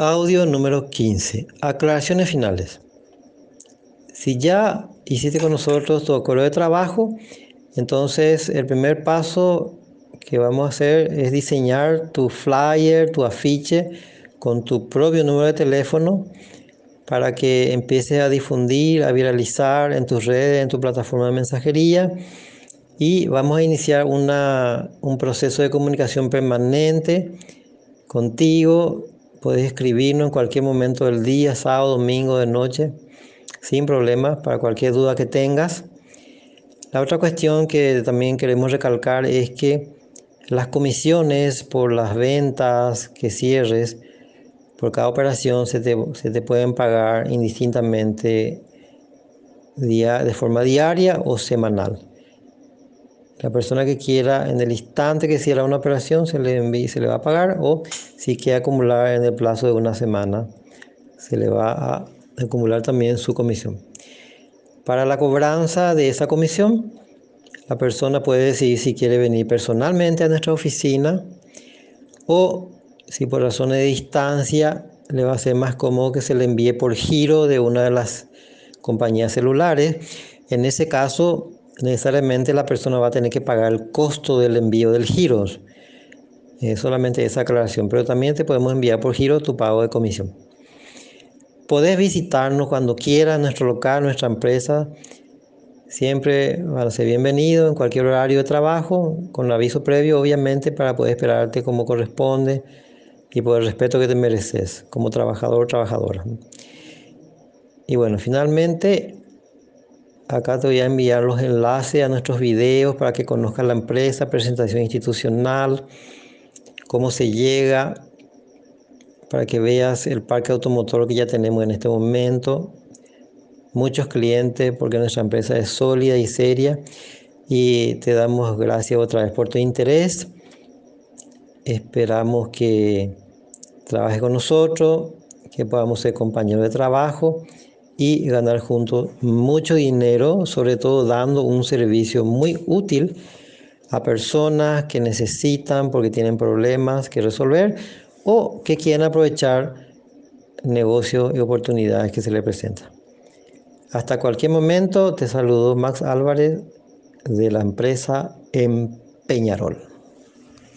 Audio número 15. Aclaraciones finales. Si ya hiciste con nosotros tu correo de trabajo, entonces el primer paso que vamos a hacer es diseñar tu flyer, tu afiche con tu propio número de teléfono para que empieces a difundir, a viralizar en tus redes, en tu plataforma de mensajería. Y vamos a iniciar una, un proceso de comunicación permanente contigo Puedes escribirnos en cualquier momento del día, sábado, domingo, de noche, sin problemas, para cualquier duda que tengas. La otra cuestión que también queremos recalcar es que las comisiones por las ventas que cierres, por cada operación, se te, se te pueden pagar indistintamente de forma diaria o semanal. La persona que quiera, en el instante que cierra una operación, se le, envíe, se le va a pagar o si quiere acumular en el plazo de una semana, se le va a acumular también su comisión. Para la cobranza de esa comisión, la persona puede decidir si quiere venir personalmente a nuestra oficina o si por razones de distancia le va a ser más cómodo que se le envíe por giro de una de las compañías celulares. En ese caso, necesariamente la persona va a tener que pagar el costo del envío del giro. solamente esa aclaración, pero también te podemos enviar por giro tu pago de comisión. Podés visitarnos cuando quieras, nuestro local, nuestra empresa. Siempre van a ser bienvenidos en cualquier horario de trabajo, con aviso previo, obviamente, para poder esperarte como corresponde y por el respeto que te mereces como trabajador o trabajadora. Y bueno, finalmente Acá te voy a enviar los enlaces a nuestros videos para que conozcas la empresa, presentación institucional, cómo se llega, para que veas el parque automotor que ya tenemos en este momento. Muchos clientes porque nuestra empresa es sólida y seria y te damos gracias otra vez por tu interés. Esperamos que trabajes con nosotros, que podamos ser compañeros de trabajo y ganar juntos mucho dinero, sobre todo dando un servicio muy útil a personas que necesitan porque tienen problemas que resolver o que quieren aprovechar negocios y oportunidades que se les presentan. Hasta cualquier momento, te saludo Max Álvarez de la empresa Empeñarol.